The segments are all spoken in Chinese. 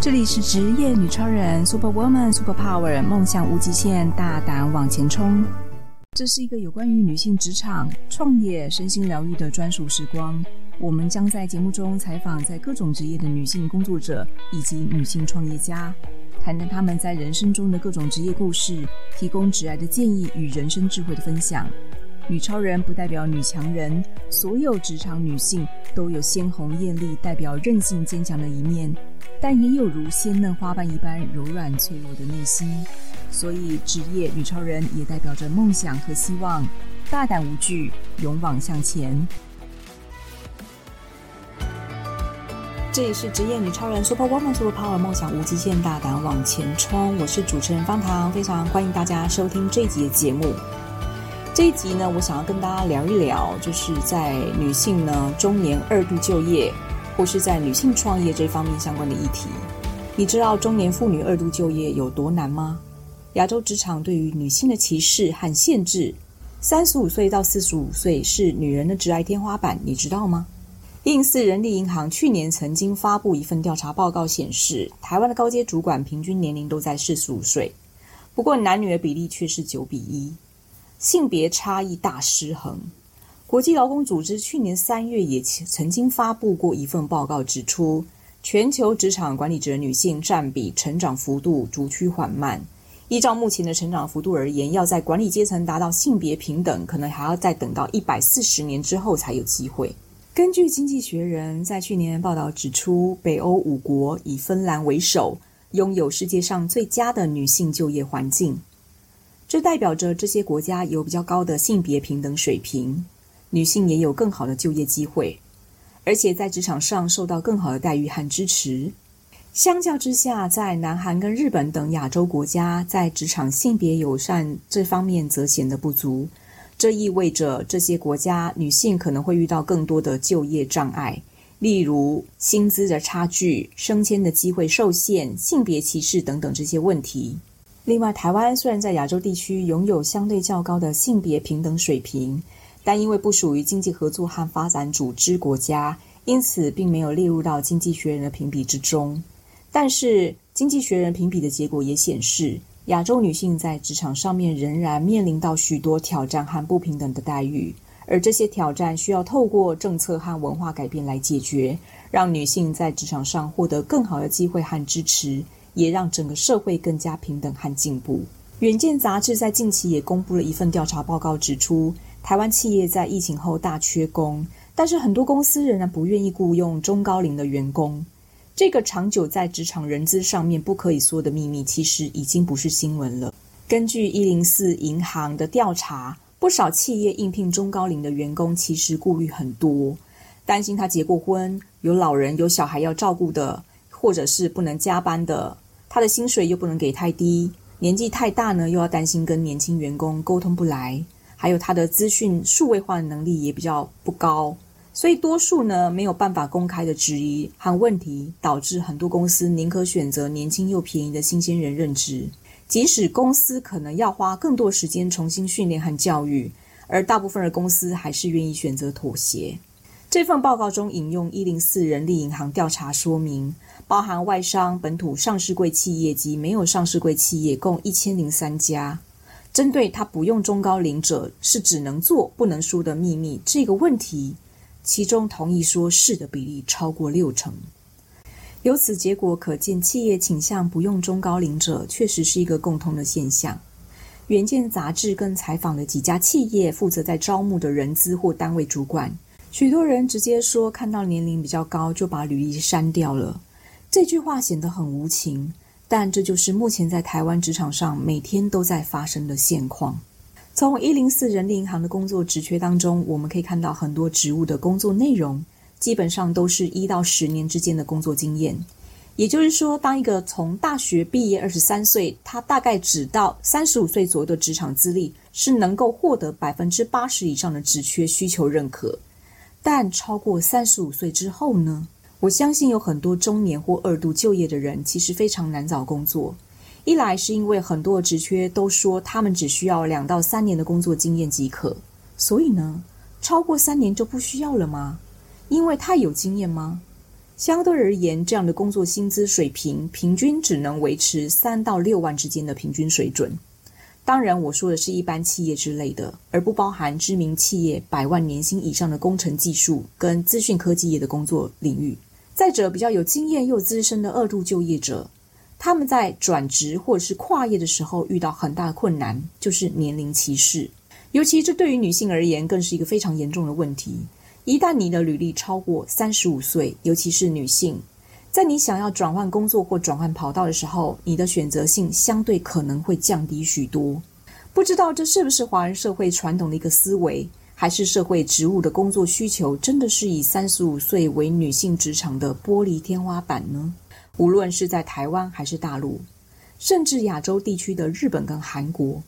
这里是职业女超人，Super Woman，Super Power，梦想无极限，大胆往前冲。这是一个有关于女性职场、创业、身心疗愈的专属时光。我们将在节目中采访在各种职业的女性工作者以及女性创业家，谈谈她们在人生中的各种职业故事，提供职涯的建议与人生智慧的分享。女超人不代表女强人，所有职场女性都有鲜红艳丽、代表韧性坚强的一面，但也有如鲜嫩花瓣一般柔软脆弱的内心。所以，职业女超人也代表着梦想和希望，大胆无惧，勇往向前。这里是职业女超人 Super Woman Super Power，梦想无极限，大胆往前冲。我是主持人方糖，非常欢迎大家收听这一集的节目。这一集呢，我想要跟大家聊一聊，就是在女性呢中年二度就业，或是在女性创业这方面相关的议题。你知道中年妇女二度就业有多难吗？亚洲职场对于女性的歧视和限制，三十五岁到四十五岁是女人的职涯天花板，你知道吗？一零四人力银行去年曾经发布一份调查报告显示，台湾的高阶主管平均年龄都在四十五岁，不过男女的比例却是九比一。性别差异大失衡。国际劳工组织去年三月也曾经发布过一份报告，指出全球职场管理者女性占比成长幅度逐趋缓慢。依照目前的成长幅度而言，要在管理阶层达到性别平等，可能还要再等到一百四十年之后才有机会。根据《经济学人》在去年报道指出，北欧五国以芬兰为首，拥有世界上最佳的女性就业环境。这代表着这些国家有比较高的性别平等水平，女性也有更好的就业机会，而且在职场上受到更好的待遇和支持。相较之下，在南韩跟日本等亚洲国家，在职场性别友善这方面则显得不足。这意味着这些国家女性可能会遇到更多的就业障碍，例如薪资的差距、升迁的机会受限、性别歧视等等这些问题。另外，台湾虽然在亚洲地区拥有相对较高的性别平等水平，但因为不属于经济合作和发展组织国家，因此并没有列入到经济学人的评比之中。但是，经济学人评比的结果也显示，亚洲女性在职场上面仍然面临到许多挑战和不平等的待遇，而这些挑战需要透过政策和文化改变来解决，让女性在职场上获得更好的机会和支持。也让整个社会更加平等和进步。远见杂志在近期也公布了一份调查报告，指出台湾企业在疫情后大缺工，但是很多公司仍然不愿意雇佣中高龄的员工。这个长久在职场人资上面不可以说的秘密，其实已经不是新闻了。根据一零四银行的调查，不少企业应聘中高龄的员工，其实顾虑很多，担心他结过婚、有老人、有小孩要照顾的，或者是不能加班的。他的薪水又不能给太低，年纪太大呢，又要担心跟年轻员工沟通不来，还有他的资讯数位化的能力也比较不高，所以多数呢没有办法公开的质疑和问题，导致很多公司宁可选择年轻又便宜的新鲜人任职，即使公司可能要花更多时间重新训练和教育，而大部分的公司还是愿意选择妥协。这份报告中引用一零四人力银行调查说明。包含外商、本土上市柜企业及没有上市柜企业共一千零三家。针对他不用中高龄者是只能做不能输的秘密这个问题，其中同意说是的比例超过六成。由此结果可见，企业倾向不用中高龄者确实是一个共通的现象。远见杂志跟采访了几家企业负责在招募的人资或单位主管，许多人直接说看到年龄比较高就把履历删掉了。这句话显得很无情，但这就是目前在台湾职场上每天都在发生的现况。从一零四人力银行的工作职缺当中，我们可以看到很多职务的工作内容，基本上都是一到十年之间的工作经验。也就是说，当一个从大学毕业二十三岁，他大概只到三十五岁左右的职场资历，是能够获得百分之八十以上的职缺需求认可。但超过三十五岁之后呢？我相信有很多中年或二度就业的人，其实非常难找工作。一来是因为很多职缺都说他们只需要两到三年的工作经验即可，所以呢，超过三年就不需要了吗？因为太有经验吗？相对而言，这样的工作薪资水平平均只能维持三到六万之间的平均水准。当然，我说的是一般企业之类的，而不包含知名企业百万年薪以上的工程技术跟资讯科技业的工作领域。再者，比较有经验又资深的二度就业者，他们在转职或者是跨业的时候遇到很大的困难，就是年龄歧视。尤其这对于女性而言，更是一个非常严重的问题。一旦你的履历超过三十五岁，尤其是女性，在你想要转换工作或转换跑道的时候，你的选择性相对可能会降低许多。不知道这是不是华人社会传统的一个思维，还是社会职务的工作需求真的是以三十五岁为女性职场的玻璃天花板呢？无论是在台湾还是大陆，甚至亚洲地区的日本跟韩国，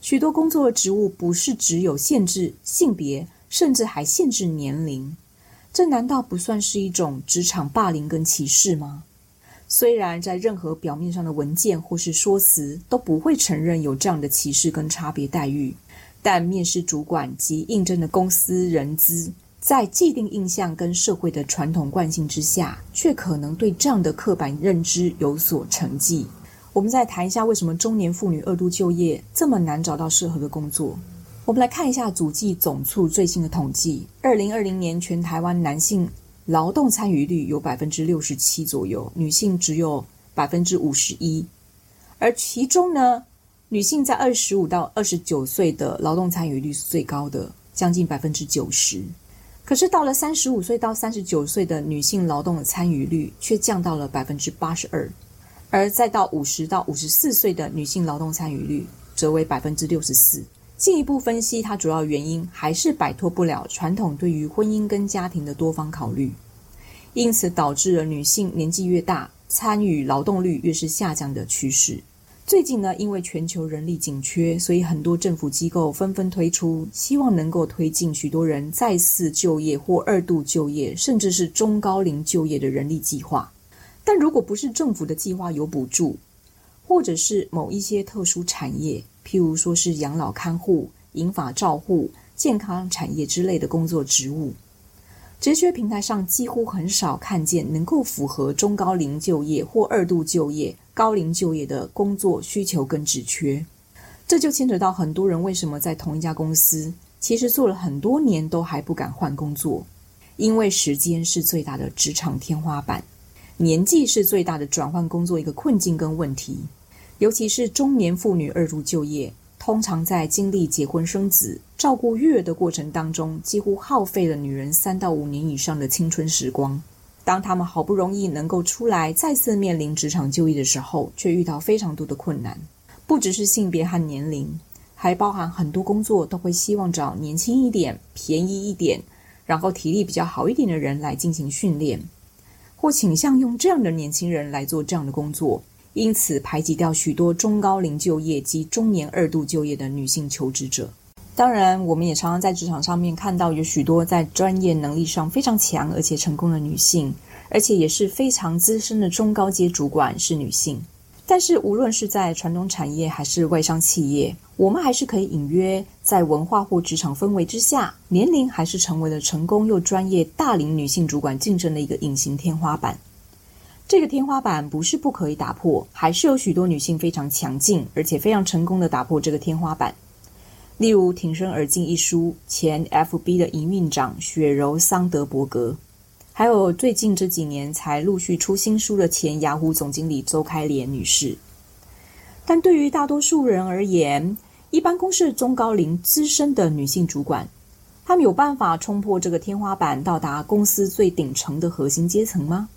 许多工作的职务不是只有限制性别。甚至还限制年龄，这难道不算是一种职场霸凌跟歧视吗？虽然在任何表面上的文件或是说辞都不会承认有这样的歧视跟差别待遇，但面试主管及应征的公司人资，在既定印象跟社会的传统惯性之下，却可能对这样的刻板认知有所承继。我们再谈一下，为什么中年妇女二度就业这么难找到适合的工作？我们来看一下主计总处最新的统计：二零二零年全台湾男性劳动参与率有百分之六十七左右，女性只有百分之五十一。而其中呢，女性在二十五到二十九岁的劳动参与率是最高的，将近百分之九十。可是到了三十五岁到三十九岁的女性劳动的参与率却降到了百分之八十二，而再到五十到五十四岁的女性劳动参与率则为百分之六十四。进一步分析，它主要原因还是摆脱不了传统对于婚姻跟家庭的多方考虑，因此导致了女性年纪越大，参与劳动率越是下降的趋势。最近呢，因为全球人力紧缺，所以很多政府机构纷纷推出，希望能够推进许多人再次就业或二度就业，甚至是中高龄就业的人力计划。但如果不是政府的计划有补助，或者是某一些特殊产业，譬如说是养老看护、银发照护、健康产业之类的工作职务，职缺平台上几乎很少看见能够符合中高龄就业或二度就业、高龄就业的工作需求跟职缺。这就牵扯到很多人为什么在同一家公司，其实做了很多年都还不敢换工作，因为时间是最大的职场天花板，年纪是最大的转换工作一个困境跟问题。尤其是中年妇女二度就业，通常在经历结婚生子、照顾育儿的过程当中，几乎耗费了女人三到五年以上的青春时光。当她们好不容易能够出来，再次面临职场就业的时候，却遇到非常多的困难。不只是性别和年龄，还包含很多工作都会希望找年轻一点、便宜一点，然后体力比较好一点的人来进行训练，或倾向用这样的年轻人来做这样的工作。因此，排挤掉许多中高龄就业及中年二度就业的女性求职者。当然，我们也常常在职场上面看到有许多在专业能力上非常强而且成功的女性，而且也是非常资深的中高阶主管是女性。但是，无论是在传统产业还是外商企业，我们还是可以隐约在文化或职场氛围之下，年龄还是成为了成功又专业大龄女性主管竞争的一个隐形天花板。这个天花板不是不可以打破，还是有许多女性非常强劲，而且非常成功的打破这个天花板。例如《挺身而进》一书前 FB 的营运长雪柔桑德伯格，还有最近这几年才陆续出新书的前雅虎总经理周开莲女士。但对于大多数人而言，一般公司中高龄资深的女性主管，她们有办法冲破这个天花板，到达公司最顶层的核心阶层吗？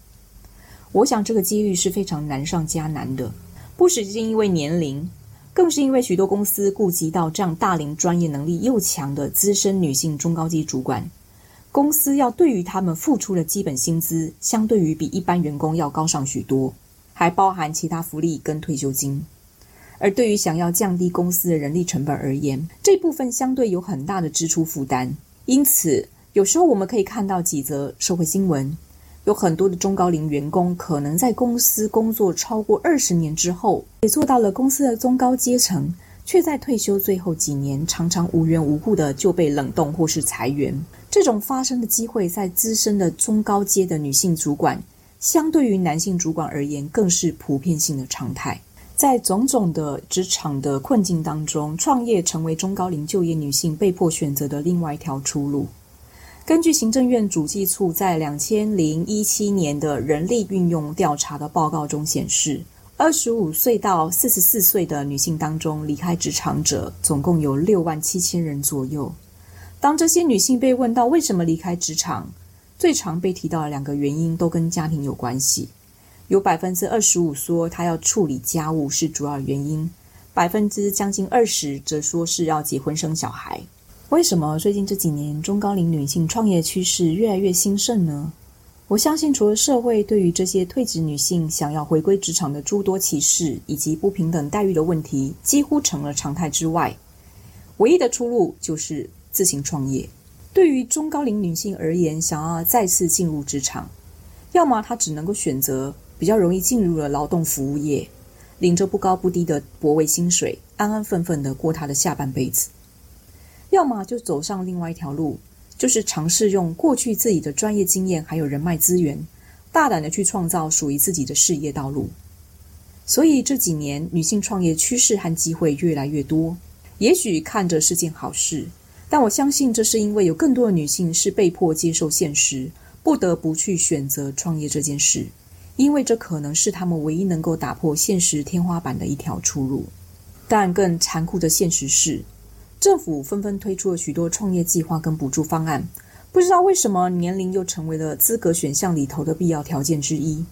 我想这个几率是非常难上加难的，不只是因为年龄，更是因为许多公司顾及到这样大龄、专业能力又强的资深女性中高级主管，公司要对于他们付出的基本薪资，相对于比一般员工要高上许多，还包含其他福利跟退休金。而对于想要降低公司的人力成本而言，这部分相对有很大的支出负担。因此，有时候我们可以看到几则社会新闻。有很多的中高龄员工可能在公司工作超过二十年之后，也做到了公司的中高阶层，却在退休最后几年常常无缘无故的就被冷冻或是裁员。这种发生的机会，在资深的中高阶的女性主管相对于男性主管而言，更是普遍性的常态。在种种的职场的困境当中，创业成为中高龄就业女性被迫选择的另外一条出路。根据行政院主计处在两千零一七年的人力运用调查的报告中显示，二十五岁到四十四岁的女性当中，离开职场者总共有六万七千人左右。当这些女性被问到为什么离开职场，最常被提到的两个原因都跟家庭有关系。有百分之二十五说她要处理家务是主要原因，百分之将近二十则说是要结婚生小孩。为什么最近这几年中高龄女性创业趋势越来越兴盛呢？我相信，除了社会对于这些退职女性想要回归职场的诸多歧视以及不平等待遇的问题几乎成了常态之外，唯一的出路就是自行创业。对于中高龄女性而言，想要再次进入职场，要么她只能够选择。比较容易进入了劳动服务业，领着不高不低的薄微薪水，安安分分的过她的下半辈子；要么就走上另外一条路，就是尝试用过去自己的专业经验还有人脉资源，大胆的去创造属于自己的事业道路。所以这几年女性创业趋势和机会越来越多，也许看着是件好事，但我相信这是因为有更多的女性是被迫接受现实，不得不去选择创业这件事。因为这可能是她们唯一能够打破现实天花板的一条出路，但更残酷的现实是，政府纷纷推出了许多创业计划跟补助方案，不知道为什么年龄又成为了资格选项里头的必要条件之一，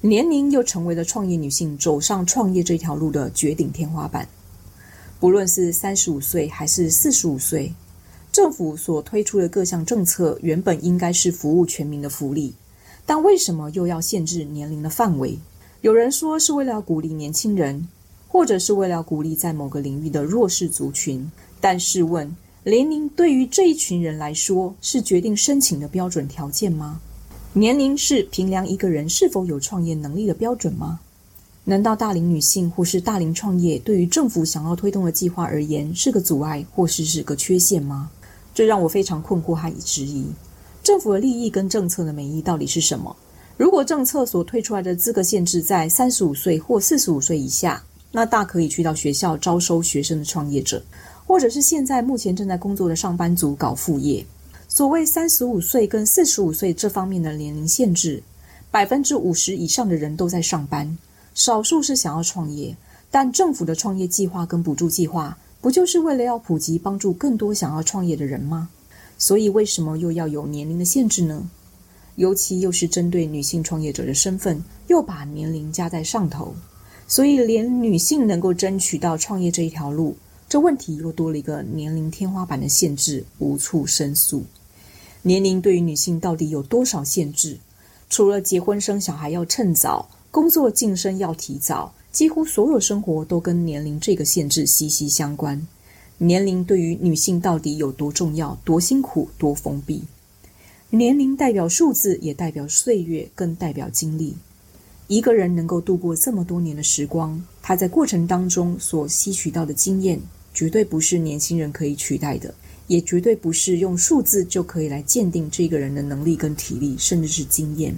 年龄又成为了创业女性走上创业这条路的绝顶天花板。不论是三十五岁还是四十五岁，政府所推出的各项政策原本应该是服务全民的福利。但为什么又要限制年龄的范围？有人说是为了鼓励年轻人，或者是为了鼓励在某个领域的弱势族群。但试问，年龄对于这一群人来说是决定申请的标准条件吗？年龄是评量一个人是否有创业能力的标准吗？难道大龄女性或是大龄创业对于政府想要推动的计划而言是个阻碍，或是是个缺陷吗？这让我非常困惑和质疑。政府的利益跟政策的美意到底是什么？如果政策所推出来的资格限制在三十五岁或四十五岁以下，那大可以去到学校招收学生的创业者，或者是现在目前正在工作的上班族搞副业。所谓三十五岁跟四十五岁这方面的年龄限制，百分之五十以上的人都在上班，少数是想要创业。但政府的创业计划跟补助计划，不就是为了要普及，帮助更多想要创业的人吗？所以，为什么又要有年龄的限制呢？尤其又是针对女性创业者的身份，又把年龄加在上头，所以连女性能够争取到创业这一条路，这问题又多了一个年龄天花板的限制，无处申诉。年龄对于女性到底有多少限制？除了结婚生小孩要趁早，工作晋升要提早，几乎所有生活都跟年龄这个限制息息相关。年龄对于女性到底有多重要、多辛苦、多封闭？年龄代表数字，也代表岁月，更代表经历。一个人能够度过这么多年的时光，他在过程当中所吸取到的经验，绝对不是年轻人可以取代的，也绝对不是用数字就可以来鉴定这个人的能力跟体力，甚至是经验。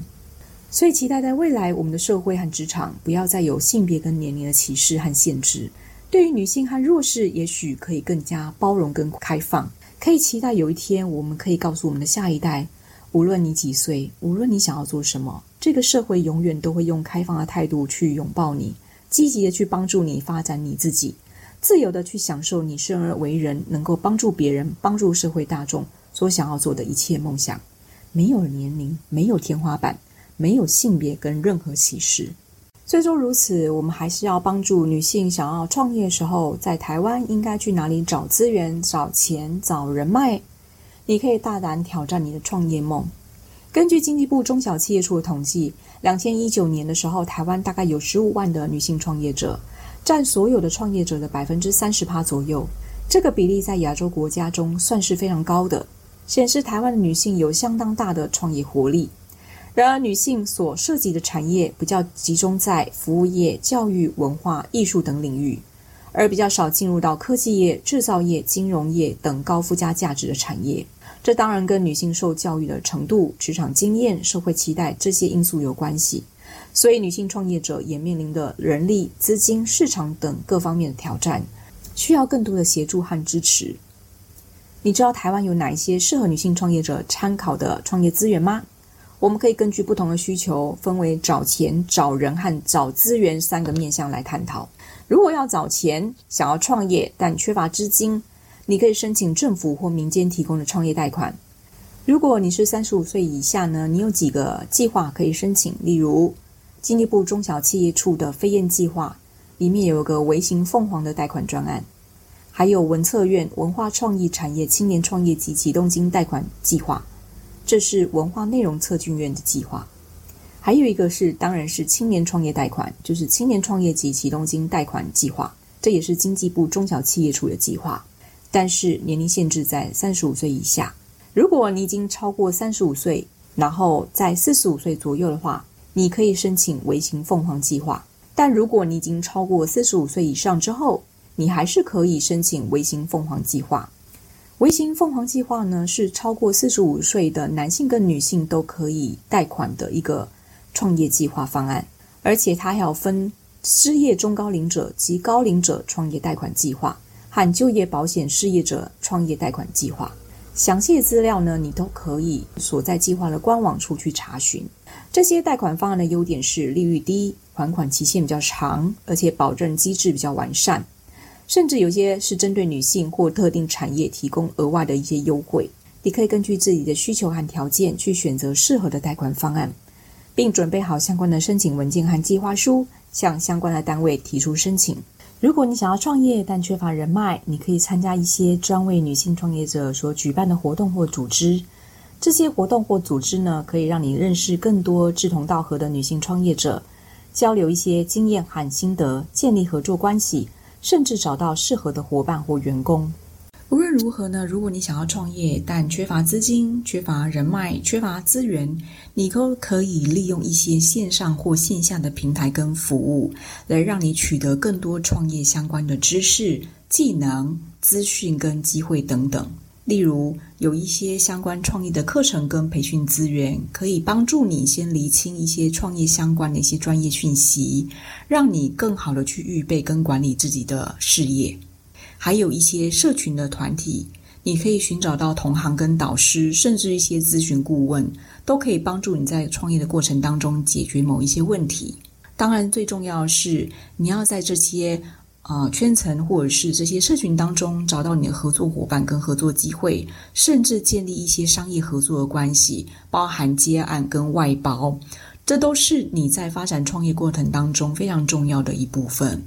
所以，期待在未来，我们的社会和职场不要再有性别跟年龄的歧视和限制。对于女性和弱势，也许可以更加包容跟开放。可以期待有一天，我们可以告诉我们的下一代：无论你几岁，无论你想要做什么，这个社会永远都会用开放的态度去拥抱你，积极的去帮助你发展你自己，自由的去享受你生而为人，能够帮助别人、帮助社会大众所想要做的一切梦想。没有年龄，没有天花板，没有性别跟任何歧视。虽说如此，我们还是要帮助女性想要创业的时候，在台湾应该去哪里找资源、找钱、找人脉？你可以大胆挑战你的创业梦。根据经济部中小企业处的统计，两千一九年的时候，台湾大概有十五万的女性创业者，占所有的创业者的百分之三十趴左右。这个比例在亚洲国家中算是非常高的，显示台湾的女性有相当大的创业活力。然而，女性所涉及的产业比较集中在服务业、教育、文化、艺术等领域，而比较少进入到科技业、制造业、金融业等高附加价值的产业。这当然跟女性受教育的程度、职场经验、社会期待这些因素有关系。所以，女性创业者也面临的人力、资金、市场等各方面的挑战，需要更多的协助和支持。你知道台湾有哪一些适合女性创业者参考的创业资源吗？我们可以根据不同的需求，分为找钱、找人和找资源三个面向来探讨。如果要找钱，想要创业但缺乏资金，你可以申请政府或民间提供的创业贷款。如果你是三十五岁以下呢，你有几个计划可以申请，例如经济部中小企业处的飞燕计划，里面有个微型凤凰的贷款专案，还有文策院文化创意产业青年创业及启动金贷款计划。这是文化内容策进院的计划，还有一个是，当然是青年创业贷款，就是青年创业及启动金贷款计划，这也是经济部中小企业处的计划，但是年龄限制在三十五岁以下。如果你已经超过三十五岁，然后在四十五岁左右的话，你可以申请微型凤凰计划。但如果你已经超过四十五岁以上之后，你还是可以申请微型凤凰计划。微型凤凰计划呢，是超过四十五岁的男性跟女性都可以贷款的一个创业计划方案，而且它还要分失业中高龄者及高龄者创业贷款计划和就业保险失业者创业贷款计划。详细的资料呢，你都可以所在计划的官网处去查询。这些贷款方案的优点是利率低、还款期限比较长，而且保证机制比较完善。甚至有些是针对女性或特定产业提供额外的一些优惠，你可以根据自己的需求和条件去选择适合的贷款方案，并准备好相关的申请文件和计划书，向相关的单位提出申请。如果你想要创业但缺乏人脉，你可以参加一些专为女性创业者所举办的活动或组织。这些活动或组织呢，可以让你认识更多志同道合的女性创业者，交流一些经验和心得，建立合作关系。甚至找到适合的伙伴或员工。无论如何呢，如果你想要创业，但缺乏资金、缺乏人脉、缺乏资源，你都可以利用一些线上或线下的平台跟服务，来让你取得更多创业相关的知识、技能、资讯跟机会等等。例如，有一些相关创业的课程跟培训资源，可以帮助你先厘清一些创业相关的一些专业讯息，让你更好的去预备跟管理自己的事业。还有一些社群的团体，你可以寻找到同行跟导师，甚至一些咨询顾问，都可以帮助你在创业的过程当中解决某一些问题。当然，最重要的是你要在这些。啊，圈层或者是这些社群当中找到你的合作伙伴跟合作机会，甚至建立一些商业合作的关系，包含接案跟外包，这都是你在发展创业过程当中非常重要的一部分。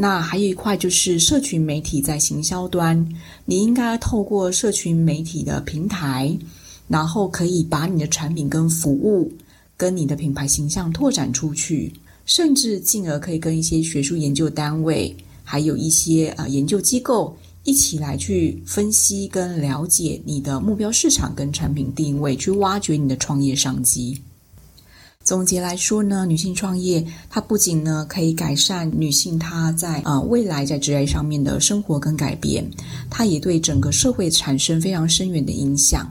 那还有一块就是社群媒体在行销端，你应该透过社群媒体的平台，然后可以把你的产品跟服务跟你的品牌形象拓展出去，甚至进而可以跟一些学术研究单位。还有一些呃研究机构一起来去分析跟了解你的目标市场跟产品定位，去挖掘你的创业商机。总结来说呢，女性创业它不仅呢可以改善女性她在呃未来在职业上面的生活跟改变，它也对整个社会产生非常深远的影响。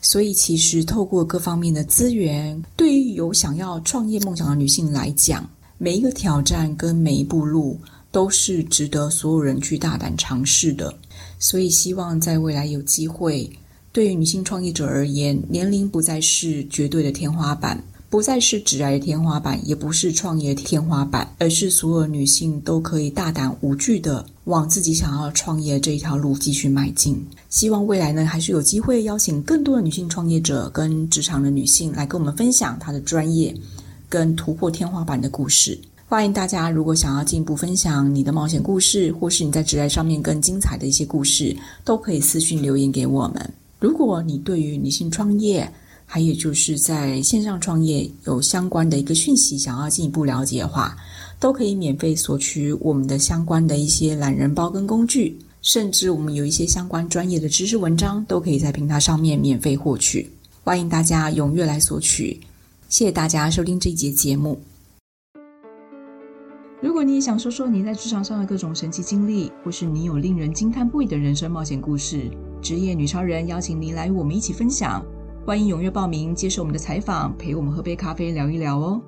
所以其实透过各方面的资源，对于有想要创业梦想的女性来讲，每一个挑战跟每一步路。都是值得所有人去大胆尝试的，所以希望在未来有机会，对于女性创业者而言，年龄不再是绝对的天花板，不再是职涯的天花板，也不是创业天花板，而是所有女性都可以大胆无惧的往自己想要创业这一条路继续迈进。希望未来呢，还是有机会邀请更多的女性创业者跟职场的女性来跟我们分享她的专业跟突破天花板的故事。欢迎大家，如果想要进一步分享你的冒险故事，或是你在职涯上面更精彩的一些故事，都可以私信留言给我们。如果你对于女性创业，还有就是在线上创业有相关的一个讯息，想要进一步了解的话，都可以免费索取我们的相关的一些懒人包跟工具，甚至我们有一些相关专业的知识文章，都可以在平台上面免费获取。欢迎大家踊跃来索取。谢谢大家收听这一节节目。如果你也想说说你在职场上的各种神奇经历，或是你有令人惊叹不已的人生冒险故事，职业女超人邀请您来与我们一起分享，欢迎踊跃报名，接受我们的采访，陪我们喝杯咖啡聊一聊哦。